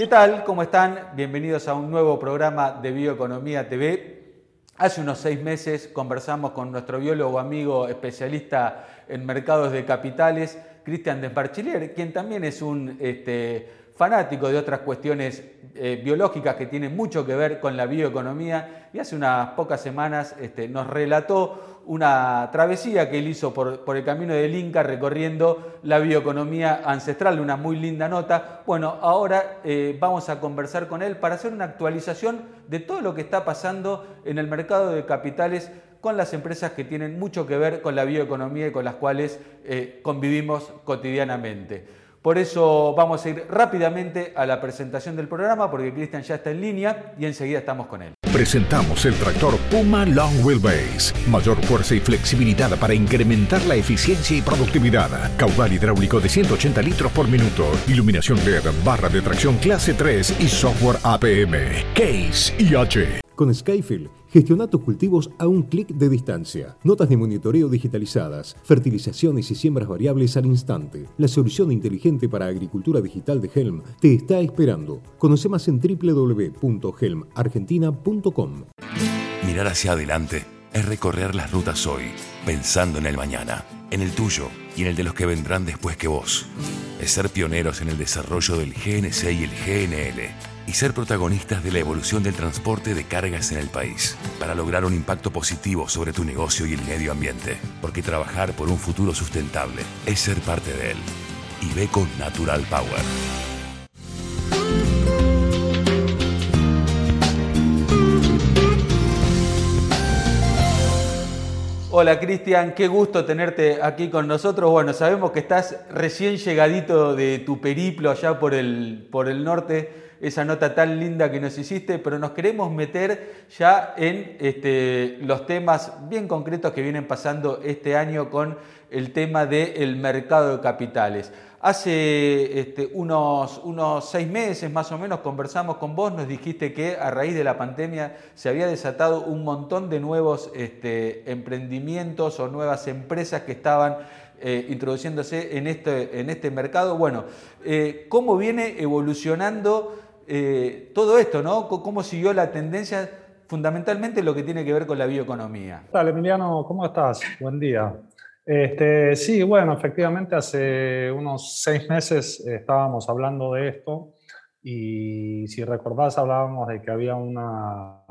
¿Qué tal? ¿Cómo están? Bienvenidos a un nuevo programa de Bioeconomía TV. Hace unos seis meses conversamos con nuestro biólogo amigo especialista en mercados de capitales, Cristian Desparchilier, quien también es un este, fanático de otras cuestiones eh, biológicas que tienen mucho que ver con la bioeconomía y hace unas pocas semanas este, nos relató una travesía que él hizo por, el camino del Inca recorriendo la bioeconomía ancestral, una muy linda nota. Bueno, ahora eh, vamos a conversar con él para hacer una actualización de todo lo que está pasando en el mercado de capitales con las empresas que tienen mucho que ver con la bioeconomía y con las cuales eh, convivimos cotidianamente. Por eso vamos a ir rápidamente a la presentación del programa porque Cristian ya está en línea y enseguida estamos con él. Presentamos el tractor Puma Long Wheelbase. Mayor fuerza y flexibilidad para incrementar la eficiencia y productividad. Caudal hidráulico de 180 litros por minuto. Iluminación LED, barra de tracción clase 3 y software APM. Case IH. Con Skyfield, gestiona tus cultivos a un clic de distancia. Notas de monitoreo digitalizadas, fertilizaciones y siembras variables al instante. La solución inteligente para agricultura digital de Helm te está esperando. Conoce más en www.helmargentina.com. Mirar hacia adelante es recorrer las rutas hoy, pensando en el mañana, en el tuyo y en el de los que vendrán después que vos. Es ser pioneros en el desarrollo del GNC y el GNL y ser protagonistas de la evolución del transporte de cargas en el país, para lograr un impacto positivo sobre tu negocio y el medio ambiente, porque trabajar por un futuro sustentable es ser parte de él. Y ve con Natural Power. Hola Cristian, qué gusto tenerte aquí con nosotros. Bueno, sabemos que estás recién llegadito de tu periplo allá por el, por el norte esa nota tan linda que nos hiciste, pero nos queremos meter ya en este, los temas bien concretos que vienen pasando este año con el tema del mercado de capitales. Hace este, unos, unos seis meses más o menos conversamos con vos, nos dijiste que a raíz de la pandemia se había desatado un montón de nuevos este, emprendimientos o nuevas empresas que estaban eh, introduciéndose en este, en este mercado. Bueno, eh, ¿cómo viene evolucionando eh, todo esto, ¿no? ¿Cómo siguió la tendencia fundamentalmente lo que tiene que ver con la bioeconomía? Hola Emiliano, ¿cómo estás? Buen día. Este, sí, bueno, efectivamente hace unos seis meses estábamos hablando de esto y si recordás hablábamos de que había una,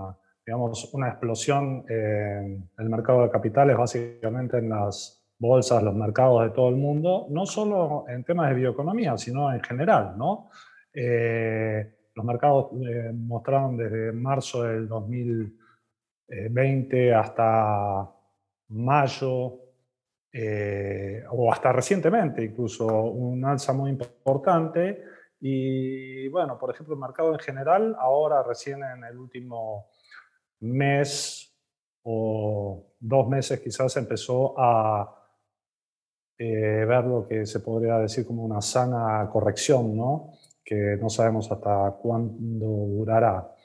digamos, una explosión en el mercado de capitales, básicamente en las bolsas, los mercados de todo el mundo, no solo en temas de bioeconomía, sino en general, ¿no? Eh, los mercados eh, mostraron desde marzo del 2020 hasta mayo, eh, o hasta recientemente incluso, un alza muy importante. Y bueno, por ejemplo, el mercado en general, ahora recién en el último mes o dos meses quizás empezó a eh, ver lo que se podría decir como una sana corrección, ¿no? Que no sabemos hasta cuándo durará.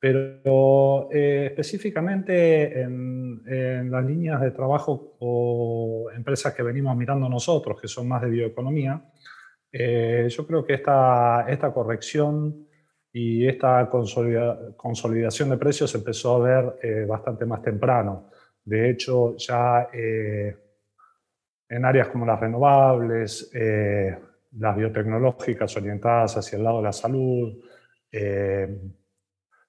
Pero eh, específicamente en, las líneas de trabajo o empresas que venimos mirando nosotros, que son más de bioeconomía, eh, yo creo que esta, esta corrección y esta consolidación de precios empezó a ver eh, bastante más temprano. De hecho, ya en áreas como las renovables, las biotecnológicas orientadas hacia el lado de la salud, eh,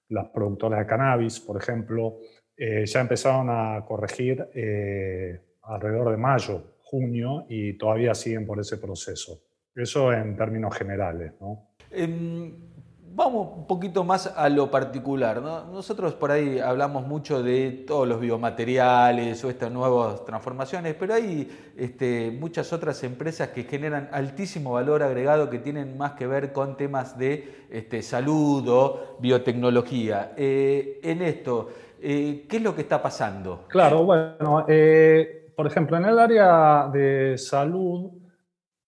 las productoras de cannabis, por ejemplo, eh, ya empezaron a corregir eh, alrededor de mayo, junio, y todavía siguen por ese proceso. Eso en términos generales. ¿no? Em, Vamos un poquito más a lo particular. Nosotros por ahí hablamos mucho de todos los biomateriales o estas nuevas transformaciones, pero hay este, muchas otras empresas que generan altísimo valor agregado que tienen más que ver con temas de este, salud o biotecnología. Eh, en esto, eh, ¿qué es lo que está pasando? Claro, bueno, eh, por ejemplo, en el área de salud,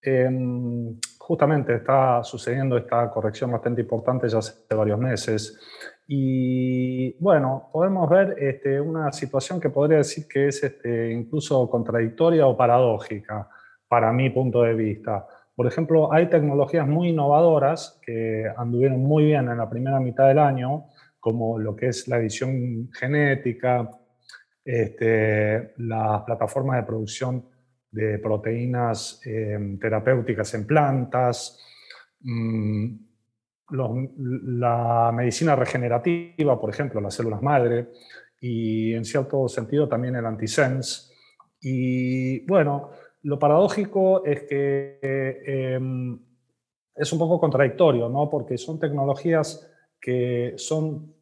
em, justamente está sucediendo esta corrección bastante importante ya hace varios meses. Y bueno, podemos ver este, una situación que podría decir que es este, incluso contradictoria o paradójica para mi punto de vista. Por ejemplo, hay tecnologías muy innovadoras que anduvieron muy bien en la primera mitad del año, como lo que es la edición genética, este, las plataformas de producción de proteínas em, terapéuticas en plantas, mm, la medicina regenerativa, por ejemplo, las células madre, y en cierto sentido también el antisense. Y bueno, lo paradójico es que em, es un poco contradictorio, ¿no? porque son tecnologías que son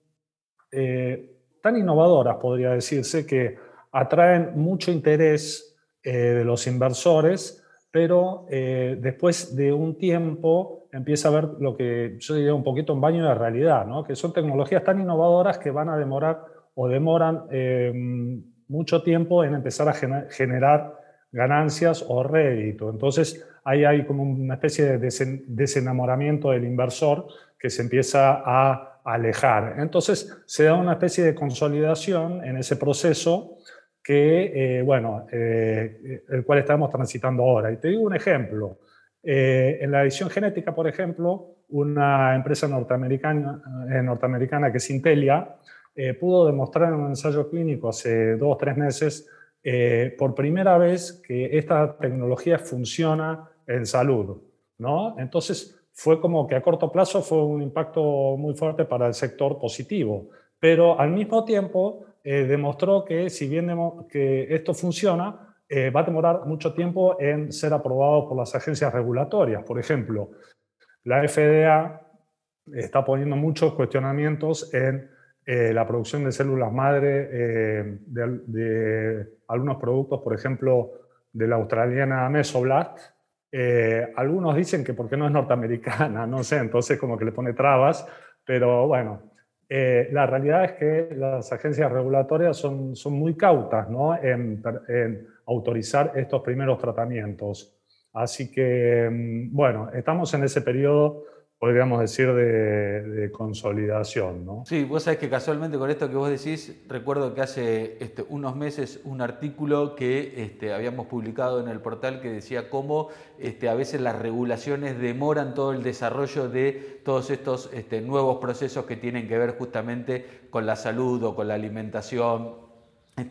eh, tan innovadoras, podría decirse, que atraen mucho interés eh, de los inversores, pero eh, después de un tiempo empieza a ver lo que yo diría un poquito un baño de realidad, ¿no? que son tecnologías tan innovadoras que van a demorar o demoran mucho tiempo en empezar a generar ganancias o rédito. Entonces, ahí hay como una especie de desenamoramiento del inversor que se empieza a alejar. Entonces, se da una especie de consolidación en ese proceso que, eh, bueno, eh, el cual estamos transitando ahora. Y te digo un ejemplo. Eh, en la edición genética, por ejemplo, una empresa norteamericana, norteamericana que es Intelia, pudo demostrar en un ensayo clínico hace dos o tres meses eh, por primera vez que esta tecnología funciona en salud. ¿no? Entonces, fue como que a corto plazo fue un impacto muy fuerte para el sector positivo, pero al mismo tiempo eh, demostró que si bien que esto funciona, eh, va a demorar mucho tiempo en ser aprobado por las agencias regulatorias. Por ejemplo, la FDA está poniendo muchos cuestionamientos en eh, la producción de células madre eh, de, algunos productos, por ejemplo, de la australiana Mesoblast. Algunos dicen que porque no es norteamericana, no sé, entonces como que le pone trabas, pero bueno, la realidad es que las agencias regulatorias son, son muy cautas ¿no? en, en autorizar estos primeros tratamientos. Así que, mm, bueno, estamos en ese periodo podríamos decir, de, consolidación. ¿no? Sí, vos sabés que casualmente con esto que vos decís, recuerdo que hace este, unos meses un artículo que este, habíamos publicado en el portal que decía cómo este, a veces las regulaciones demoran todo el desarrollo de todos estos nuevos procesos que tienen que ver justamente con la salud o con la alimentación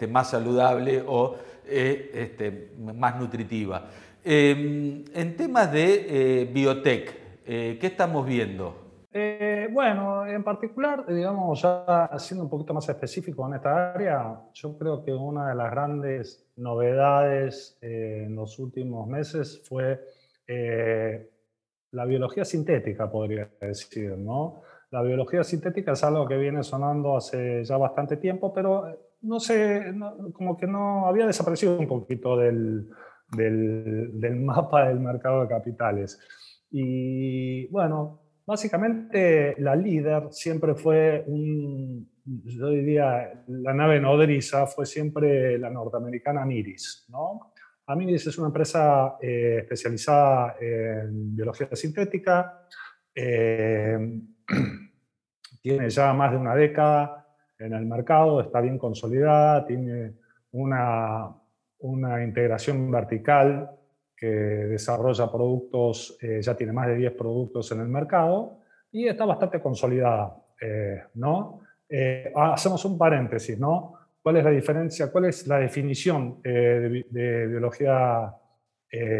más saludable o eh, más nutritiva. Em, en temas de eh, biotech, eh, ¿qué estamos viendo? Eh, bueno, en particular, digamos, ya siendo un poquito más específico en esta área, yo creo que una de las grandes novedades eh, en los últimos meses fue la biología sintética, podría decir, ¿no? La biología sintética es algo que viene sonando hace ya bastante tiempo, pero no sé, como que no había desaparecido un poquito del, del, del mapa del mercado de capitales. Y bueno, básicamente la líder siempre fue un, yo diría, la nave nodriza fue siempre la norteamericana Amiris, ¿no? Amiris es una empresa eh, especializada en biología sintética, eh, tiene ya más de una década en el mercado, está bien consolidada, tiene una, una integración vertical desarrolla productos, eh, ya tiene más de 10 productos en el mercado y está bastante consolidada, eh, ¿no? Eh, hacemos un paréntesis, ¿no? ¿Cuál es la diferencia, cuál es la definición de, de, biología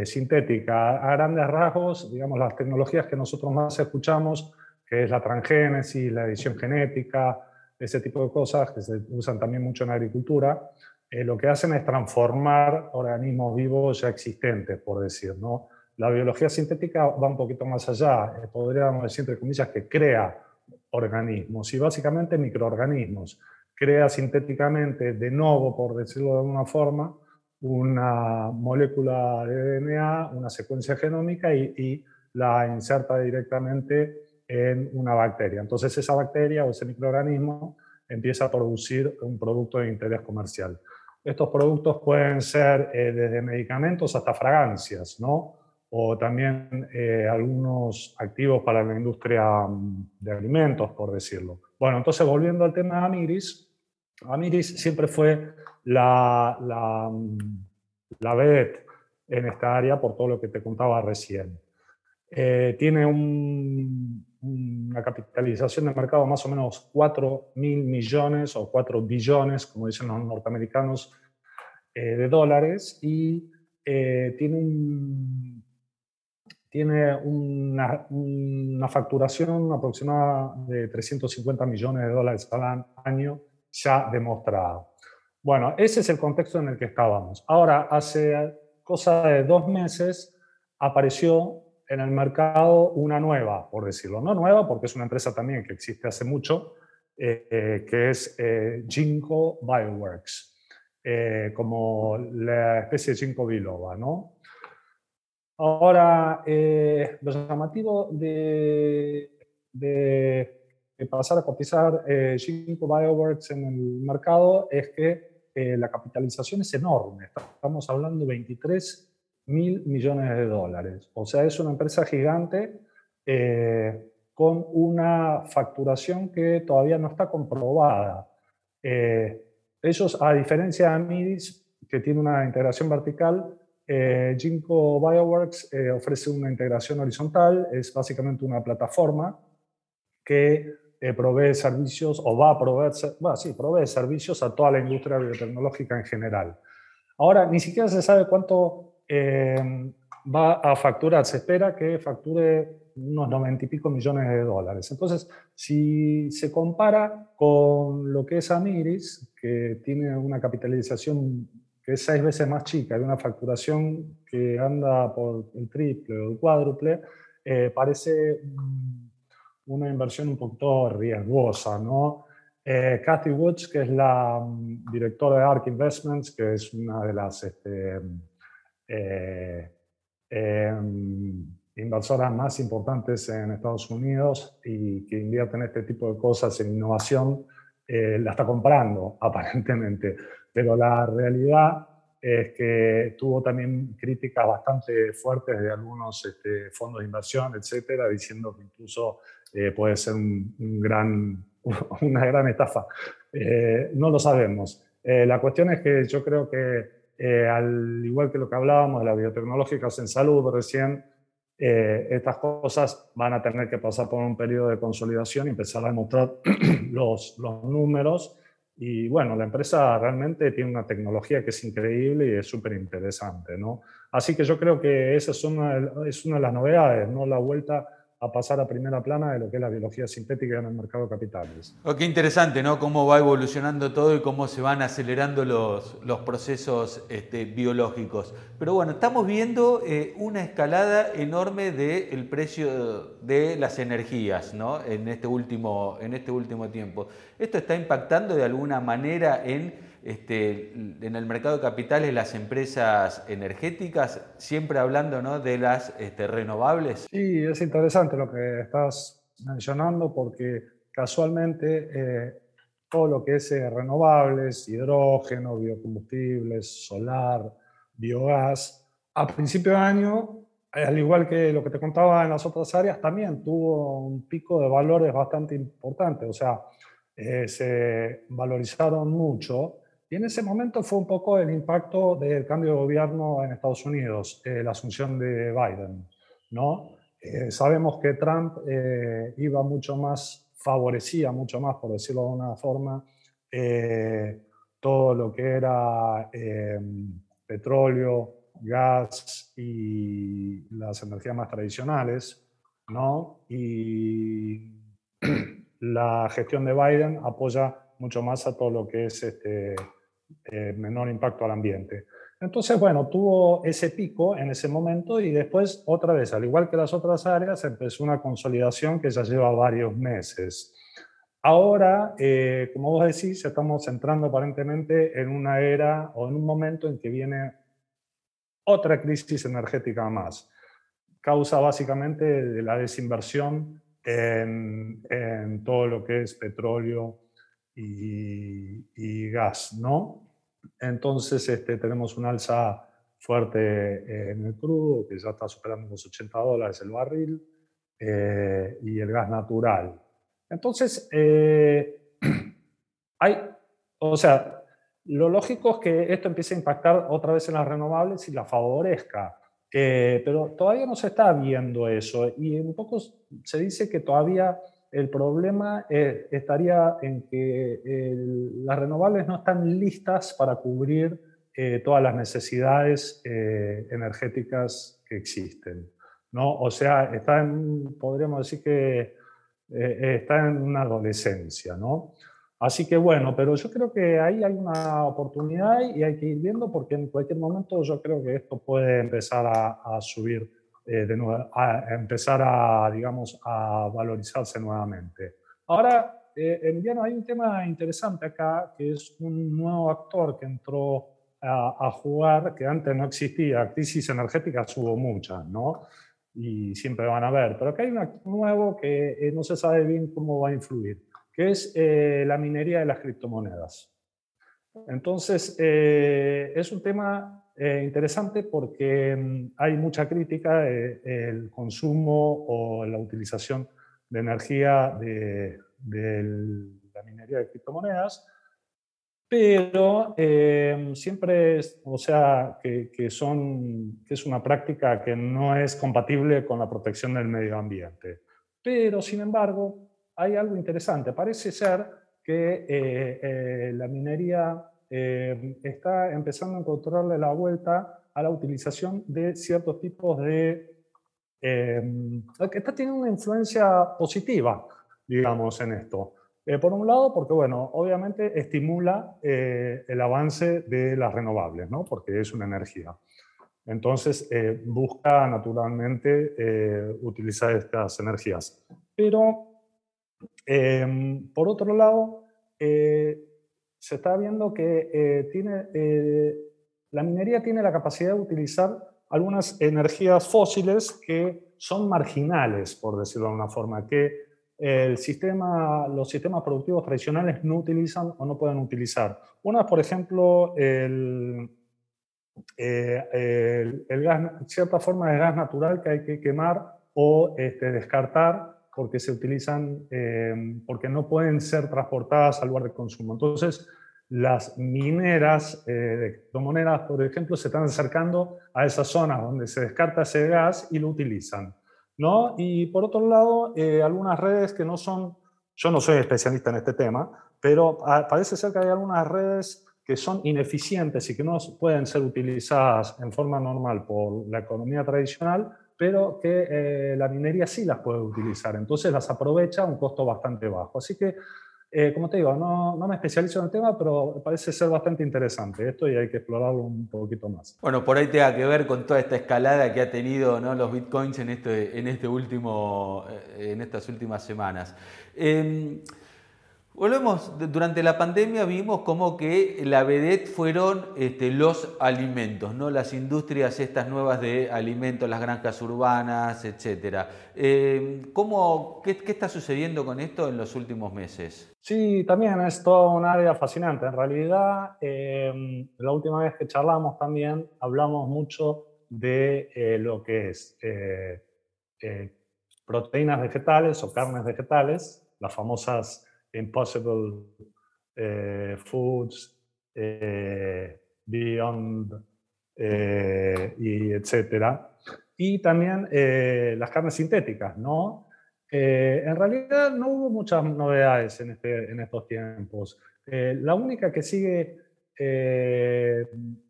sintética? A grandes rasgos, digamos, las tecnologías que nosotros más escuchamos, que es la transgénesis, la edición genética, ese tipo de cosas que se usan también mucho en agricultura, eh, lo que hacen es transformar organismos vivos ya existentes, por decir. ¿no? La biología sintética va un poquito más allá, eh, podríamos decir, entre comillas, que crea organismos y básicamente microorganismos. Crea sintéticamente de nuevo, por decirlo de alguna forma, una molécula de DNA, una secuencia genómica y, y la inserta directamente en una bacteria. Entonces esa bacteria o ese microorganismo empieza a producir un producto de interés comercial. Estos productos pueden ser eh, desde medicamentos hasta fragancias, ¿no? O también eh, algunos activos para la industria mm, de alimentos, por decirlo. Bueno, entonces volviendo al tema de Amiris, Amiris siempre fue la, la, mm, la vedette en esta área por todo lo que te contaba recién. tiene una capitalización de mercado más o menos 4 mil millones o 4 billones, como dicen los norteamericanos, de dólares y tiene un tiene una, una, facturación aproximada de 350 millones de dólares al año ya demostrada. Bueno, ese es el contexto en el que estábamos. Ahora, hace cosa de dos meses apareció en el mercado una nueva, por decirlo. No nueva, porque es una empresa también que existe hace mucho, eh, que es eh, Ginkgo Bioworks, eh, como la especie de Ginkgo biloba, ¿no? Ahora, eh, lo llamativo de, pasar a cotizar eh, Bioworks en el mercado es que eh, la capitalización es enorme. Estamos hablando de 23 mil millones de dólares. O sea, es una empresa gigante eh, con una facturación que todavía no está comprobada. ellos, a diferencia de Amidis, que tiene una integración vertical, eh, Ginkgo Bioworks eh, ofrece una integración horizontal, es básicamente una plataforma que eh, provee servicios o va a proveer, bueno, sí, provee servicios a toda la industria biotecnológica en general. Ahora, ni siquiera se sabe cuánto eh, va a facturar, se espera que facture unos 90 y pico millones de dólares. Entonces, si se compara con lo que es Amiris, que tiene una capitalización que es seis veces más chica, de una facturación que anda por el triple o el cuádruple, eh, parece una inversión un poquito riesgosa, ¿no? Eh, Kathy Woods, que es la mm, directora de ARK Investments, que es una de las este, inversoras más importantes en Estados Unidos y que invierte en este tipo de cosas en innovación, la está comprando aparentemente pero la realidad es que tuvo también críticas bastante fuertes de algunos este, fondos de inversión, etcétera, diciendo que incluso eh, puede ser un, gran, una gran estafa. Eh, no lo sabemos. Eh, la cuestión es que yo creo que, al igual que lo que hablábamos de las biotecnológicas en salud recién, estas cosas van a tener que pasar por un periodo de consolidación y empezar a demostrar los, los números y bueno, la empresa realmente tiene una tecnología que es increíble y es súper interesante, ¿no? Así que yo creo que esa es una, es una de las novedades, ¿no? La vuelta a pasar a primera plana de lo que es la biología sintética en el mercado de capitales. Oh, qué interesante, ¿no? Cómo va evolucionando todo y cómo se van acelerando los, los procesos este, biológicos. Pero bueno, estamos viendo eh, una escalada enorme del precio de las energías, ¿no? En este, último, en este último tiempo. ¿Esto está impactando de alguna manera en este, en el mercado de capitales las empresas energéticas, siempre hablando ¿no? de las este, renovables? Sí, es interesante lo que estás mencionando porque casualmente eh, todo lo que es eh, renovables, hidrógeno, biocombustibles, solar, biogás, a principio de año, al igual que lo que te contaba en las otras áreas, también tuvo un pico de valores bastante importante, o sea, eh, se valorizaron mucho y en ese momento fue un poco el impacto del cambio de gobierno en Estados Unidos, eh, la asunción de Biden. ¿no? Eh, sabemos que Trump eh, iba mucho más, favorecía mucho más, por decirlo de una forma, todo lo que era petróleo, gas y las energías más tradicionales. ¿no? Y la gestión de Biden apoya mucho más a todo lo que es este, eh, menor impacto al ambiente. Entonces, bueno, tuvo ese pico en ese momento y después, otra vez, al igual que las otras áreas, empezó una consolidación que ya lleva varios meses. Ahora, eh, como vos decís, estamos entrando aparentemente en una era o en un momento en que viene otra crisis energética más. Causa básicamente de la desinversión en, en todo lo que es petróleo, y, gas, ¿no? Entonces este, tenemos un alza fuerte eh, en el crudo, que ya está superando los 80 dólares el barril, eh, y el gas natural. Entonces, eh, hay, o sea, lo lógico es que esto empiece a impactar otra vez en las renovables y la favorezca. pero todavía no se está viendo eso y un poco se dice que todavía el problema estaría en que las renovables no están listas para cubrir todas las necesidades energéticas que existen. ¿no? O sea, está en, podríamos decir que eh, eh, está en una adolescencia, ¿no? Así que bueno, pero yo creo que ahí hay una oportunidad y hay que ir viendo porque en cualquier momento yo creo que esto puede empezar a, subir eh, de nuevo, a empezar a, digamos, a valorizarse nuevamente. Ahora, en invierno hay un tema interesante acá, que es un nuevo actor que entró a, a jugar, que antes no existía. Crisis energética hubo muchas, ¿no? y siempre van a ver. Pero acá hay un nuevo que eh, no se sabe bien cómo va a influir, que es eh, la minería de las criptomonedas. Entonces, eh, es un tema interesante porque mm, hay mucha crítica del consumo o la utilización de energía de, de la minería de criptomonedas pero em, siempre es, o sea, que, que, son, que es una práctica que no es compatible con la protección del medio ambiente. Pero, sin embargo, hay algo interesante. Parece ser que eh, eh, la minería em, está empezando a encontrarle la vuelta a la utilización de ciertos tipos de... Que está teniendo una influencia positiva, digamos, en esto. Eh, por un lado, porque, bueno, obviamente estimula eh, el avance de las renovables, ¿no? Porque es una energía. Entonces, eh, busca naturalmente utilizar estas energías. Pero, por otro lado, se está viendo que tiene, la minería tiene la capacidad de utilizar algunas energías fósiles que son marginales, por decirlo de una forma, que el sistema, los sistemas productivos tradicionales no utilizan o no pueden utilizar. Una por ejemplo, el, eh, el, gas, cierta forma de gas natural que hay que quemar o este, descartar porque se utilizan, eh, porque no pueden ser transportadas al lugar de consumo. Entonces, las mineras eh, de criptomonedas, por ejemplo, se están acercando a esas zonas donde se descarta ese gas y lo utilizan. ¿no? Y por otro lado, eh, algunas redes que no son, yo no soy especialista en este tema, pero parece ser que hay algunas redes que son ineficientes y que no pueden ser utilizadas en forma normal por la economía tradicional, pero que eh, la minería sí las puede utilizar. Entonces las aprovecha a un costo bastante bajo. Así que eh, como te digo, no, no, me especializo en el tema, pero parece ser bastante interesante esto y hay que explorarlo un poquito más. Bueno, por ahí tenga que ver con toda esta escalada que ha tenido ¿no? los bitcoins en, este, en, este último, eh, en estas últimas semanas. Eh, Volvemos, durante la pandemia vimos como que la vedette fueron este, los alimentos, ¿no? las industrias estas nuevas de alimentos, las granjas urbanas, etc. Eh, qué, está sucediendo con esto en los últimos meses? Sí, también es toda un área fascinante. En realidad, em, la última vez que charlamos también hablamos mucho de eh, lo que es eh, proteínas vegetales o carnes vegetales, las famosas Impossible eh, Foods, eh, Beyond, eh, y etcétera. Y también las carnes sintéticas, ¿no? en realidad no hubo muchas novedades en, este, en estos tiempos. la única que sigue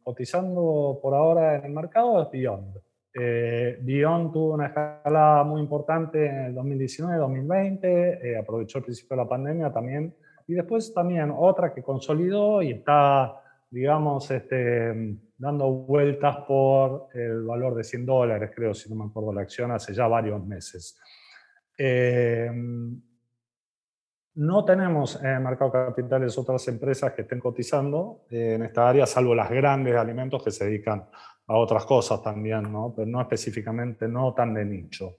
cotizando por ahora en el mercado es Beyond. Eh, tuvo una escalada muy importante en el 2019-2020, eh, aprovechó el principio de la pandemia también, y después también otra que consolidó y está, digamos, este, dando vueltas por el valor de 100 dólares, creo, si no me acuerdo la acción, hace ya varios meses. Eh, no tenemos en el mercado de capitales otras empresas que estén cotizando en esta área, salvo las grandes alimentos que se dedican a otras cosas también, ¿no? pero no específicamente, no tan de nicho.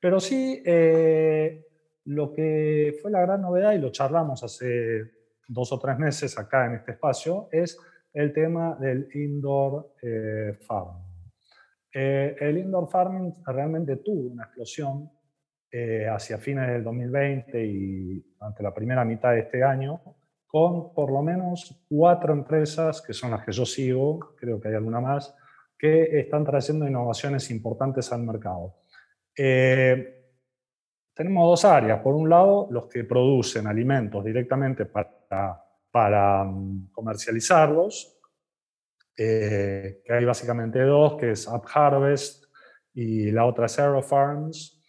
Pero sí, eh, lo que fue la gran novedad, y lo charlamos hace dos o tres meses acá en este espacio, es el tema del indoor eh, farming. Eh, el indoor farming realmente tuvo una explosión hacia fines del 2020 y ante la primera mitad de este año, con por lo menos cuatro empresas, que son las que yo sigo, creo que hay alguna más, que están trayendo innovaciones importantes al mercado. Eh, tenemos dos áreas. Por un lado, los que producen alimentos directamente para, para mm, comercializarlos, eh, que hay básicamente dos, que es UpHarvest y la otra es AeroFarms.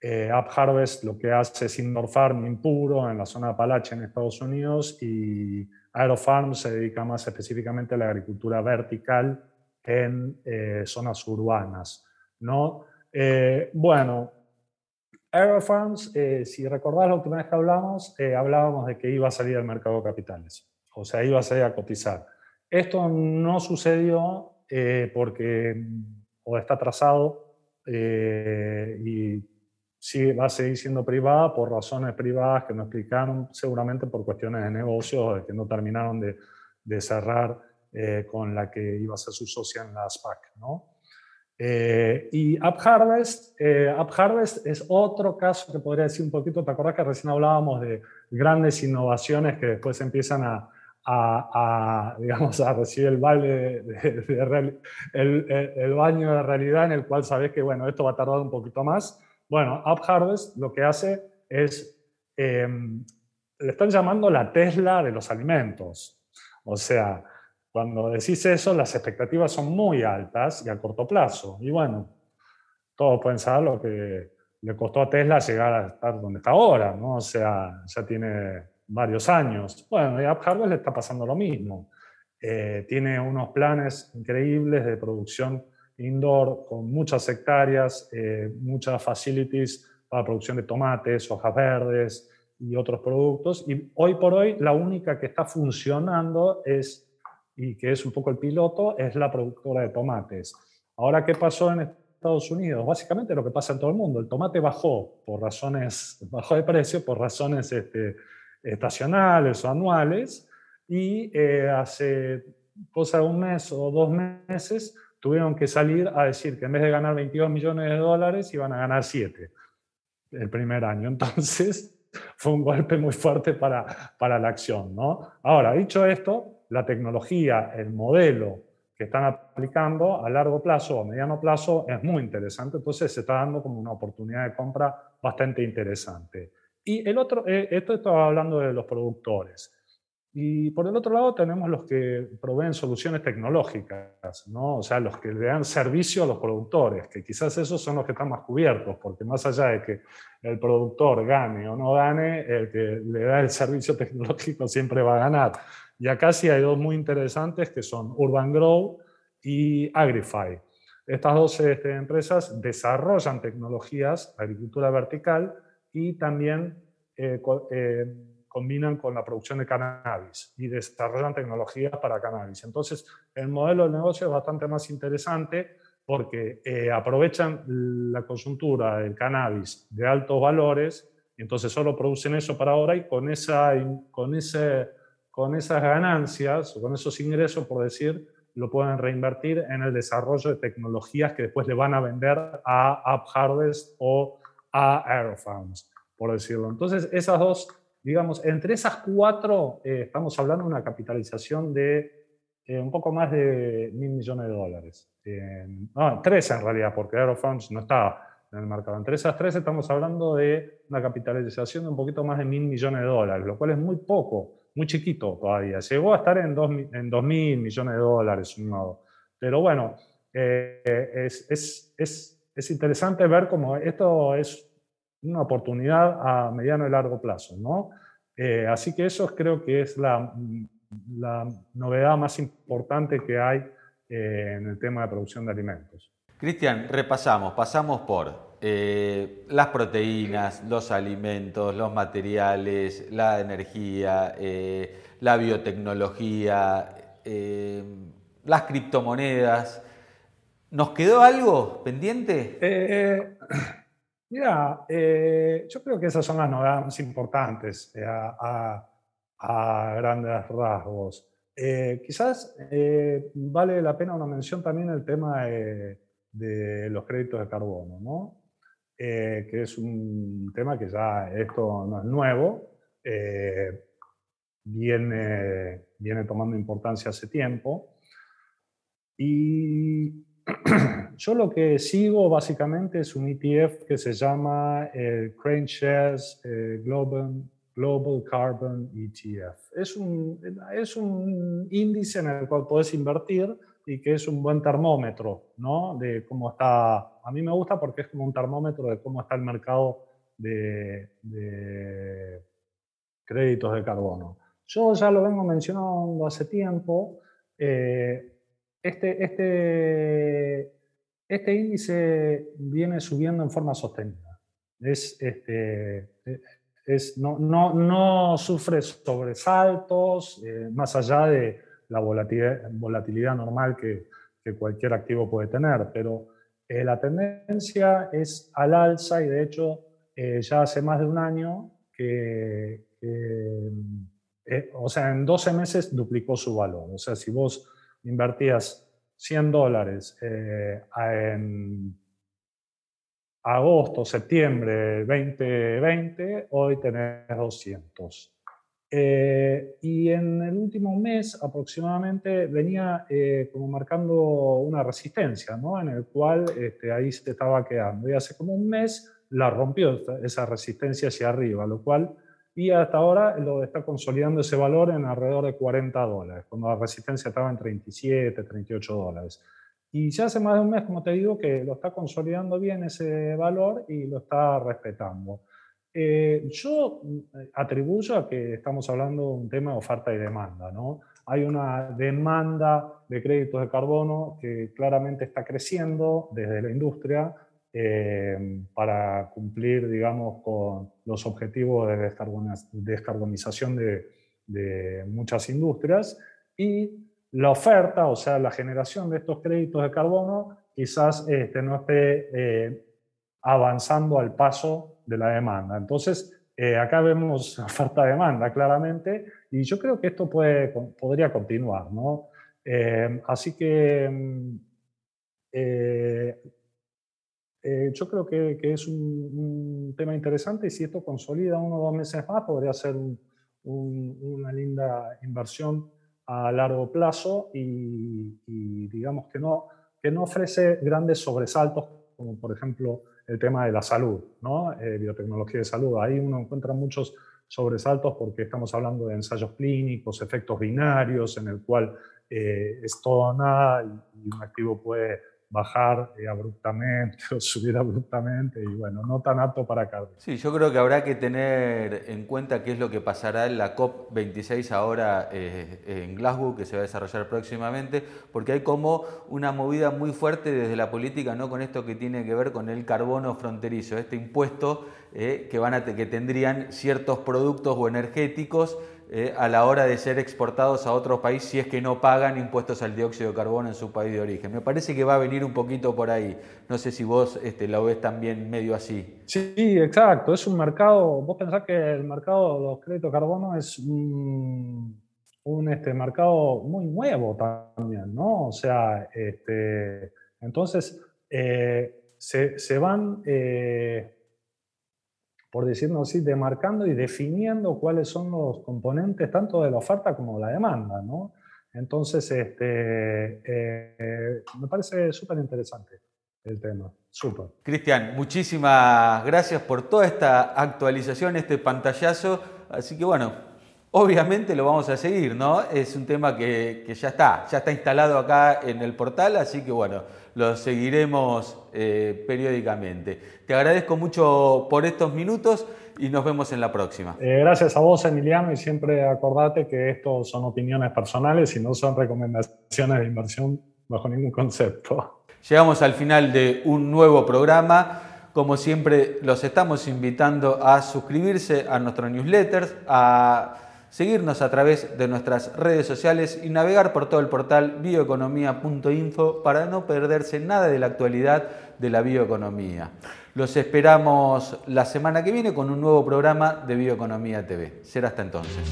Eh, UpHarvest lo que hace es indoor farming puro en la zona de Apalache en Estados Unidos y AeroFarms se dedica más específicamente a la agricultura vertical en eh, zonas urbanas. ¿no? Eh, bueno, AeroFarms, si recordás la última vez que hablamos, hablábamos de que iba a salir al mercado de capitales, o sea, iba a salir a cotizar. Esto no sucedió porque o está atrasado y sí va a seguir siendo privada por razones privadas que nos explicaron, seguramente por cuestiones de negocios, que no terminaron de, de cerrar eh, con la que iba a ser su socia en la SPAC. ¿no? Eh, y UpHarvest, eh, UpHarvest es otro caso que podría decir un poquito, ¿te acuerdas que recién hablábamos de grandes innovaciones que después empiezan a, a, digamos, a recibir el, baile de, el, el, baño de realidad en el cual sabes que, bueno, esto va a tardar un poquito más. Bueno, UpHarvest lo que hace es, em, le están llamando la Tesla de los alimentos. O sea, cuando decís eso, las expectativas son muy altas y a corto plazo. Y bueno, todos pueden saber lo que le costó a Tesla llegar a estar donde está ahora, ¿no? O sea, ya tiene varios años. Bueno, y a UpHarvest le está pasando lo mismo. Eh, tiene unos planes increíbles de producción indoor con muchas hectáreas, eh, muchas facilities para producción de tomates, hojas verdes y otros productos. Y hoy por hoy la única que está funcionando es, y que es un poco el piloto, es la productora de tomates. Ahora, ¿qué pasó en Estados Unidos? Básicamente lo que pasa en todo el mundo. El tomate bajó por razones, bajó de precio por razones este, estacionales o anuales y eh, hace cosa de un mes o dos meses tuvieron que salir a decir que en vez de ganar 22 millones de dólares iban a ganar 7 el primer año. Entonces, fue un golpe muy fuerte para, para la acción. ¿no? Ahora, dicho esto, la tecnología, el modelo que están aplicando a largo plazo o a mediano plazo es muy interesante, entonces se está dando como una oportunidad de compra bastante interesante. Y el otro, eh, esto estaba hablando de los productores. Y por el otro lado tenemos los que proveen soluciones tecnológicas, ¿no? o sea, los que le dan servicio a los productores, que quizás esos son los que están más cubiertos, porque más allá de que el productor gane o no gane, el que le da el servicio tecnológico siempre va a ganar. Y acá sí hay dos muy interesantes que son Urban Grow y Agrify. Estas dos este, empresas desarrollan tecnologías, agricultura vertical y también eh, eh, combinan con la producción de cannabis y desarrollan tecnologías para cannabis. Entonces, el modelo de negocio es bastante más interesante porque eh, aprovechan la coyuntura del cannabis de altos valores y entonces solo producen eso para ahora y con, esa, con, ese, con esas ganancias o con esos ingresos, por decir, lo pueden reinvertir en el desarrollo de tecnologías que después le van a vender a UpHarvest o a Aerofarms, por decirlo. Entonces, esas dos digamos, entre esas cuatro eh, estamos hablando de una capitalización de eh, un poco más de mil millones de dólares. no, tres en realidad, porque Aerofunds no está en el mercado. Entre esas tres estamos hablando de una capitalización de un poquito más de mil millones de dólares, lo cual es muy poco, muy chiquito todavía. Llegó a estar en dos, en dos mil millones de dólares, un modo. Pero bueno, eh, es, es, es, es interesante ver cómo esto es una oportunidad a mediano y largo plazo. ¿no? Eh, así que eso creo que es la, la novedad más importante que hay eh, en el tema de producción de alimentos. Cristian, repasamos, pasamos por eh, las proteínas, los alimentos, los materiales, la energía, la biotecnología, las criptomonedas. ¿Nos quedó algo pendiente? Mira, eh, yo creo que esas son las novedades más importantes eh, a, grandes rasgos. Eh, quizás vale la pena una mención también el tema de, los créditos de carbono, ¿no? Que es un tema que ya esto no es nuevo, viene, viene tomando importancia hace tiempo. Y yo lo que sigo básicamente es un ETF que se llama el Crane Shares eh, Global, Global Carbon ETF. Es un, es un índice en el cual puedes invertir y que es un buen termómetro, ¿no? De cómo está, a mí me gusta porque es como un termómetro de cómo está el mercado de, créditos de carbono. Yo ya lo vengo mencionando hace tiempo. Eh, este, este, este índice viene subiendo en forma sostenida. Es, este, es, no, no, no sufre sobresaltos, eh, más allá de la volatilidad, normal que, cualquier activo puede tener, pero eh, la tendencia es al alza y de hecho eh, ya hace más de un año que, o sea, en 12 meses duplicó su valor. O sea, si vos invertías 100 dólares en agosto, septiembre 2020, hoy tenés 200. Eh, y en el último mes aproximadamente venía eh, como marcando una resistencia, ¿no? en el cual este, ahí se estaba quedando. Y hace como un mes la rompió esa resistencia hacia arriba, lo cual y hasta ahora lo está consolidando ese valor en alrededor de 40 dólares, cuando la resistencia estaba en 37, 38 dólares. Y ya hace más de un mes, como te digo, que lo está consolidando bien ese valor y lo está respetando. Eh, yo eh, atribuyo a que estamos hablando de un tema de oferta y demanda. ¿no? Hay una demanda de créditos de carbono que claramente está creciendo desde la industria eh, para cumplir, digamos, con los objetivos de descarbonización de, muchas industrias y la oferta, o sea, la generación de estos créditos de carbono, quizás este, no esté avanzando al paso de la demanda. Entonces, eh, acá vemos oferta-demanda claramente y yo creo que esto puede, podría continuar. ¿no? Eh, así que mm, eh, yo creo que, es un, tema interesante y si esto consolida uno o dos meses más, podría ser una linda inversión a largo plazo y, y, digamos que no, que no ofrece grandes sobresaltos como por ejemplo el tema de la salud, ¿no? Eh, biotecnología de salud. Ahí uno encuentra muchos sobresaltos porque estamos hablando de ensayos clínicos, efectos binarios, en el cual eh, es todo nada y, un activo puede bajar eh, abruptamente o subir abruptamente y bueno, no tan apto para cardio. Sí, yo creo que habrá que tener en cuenta qué es lo que pasará en la COP26 ahora eh, en Glasgow, que se va a desarrollar próximamente, porque hay como una movida muy fuerte desde la política, ¿no? Con esto que tiene que ver con el carbono fronterizo, este impuesto eh, que, van a que tendrían ciertos productos o energéticos eh, a la hora de ser exportados a otro país si es que no pagan impuestos al dióxido de carbono en su país de origen. Me parece que va a venir un poquito por ahí. No sé si vos este, lo ves también medio así. Sí, exacto. Es un mercado, vos pensás que el mercado de los créditos de carbono es un, este, mercado muy nuevo también, ¿no? O sea, este, entonces eh, se, van... Eh, por decirlo así, demarcando y definiendo cuáles son los componentes tanto de la oferta como de la demanda. ¿no? Entonces, este, eh, me parece súper interesante el tema. Súper. Cristian, muchísimas gracias por toda esta actualización, este pantallazo. Así que bueno, obviamente lo vamos a seguir, ¿no? Es un tema que, que ya está, ya está instalado acá en el portal, así que bueno lo seguiremos eh, periódicamente. Te agradezco mucho por estos minutos y nos vemos en la próxima. Eh, gracias a vos, Emiliano, y siempre acordate que esto son opiniones personales y no son recomendaciones de inversión bajo ningún concepto. Llegamos al final de un nuevo programa. Como siempre, los estamos invitando a suscribirse a nuestro newsletter, a seguirnos a través de nuestras redes sociales y navegar por todo el portal bioeconomía.info para no perderse nada de la actualidad de la bioeconomía. Los esperamos la semana que viene con un nuevo programa de Bioeconomía TV. Será hasta entonces.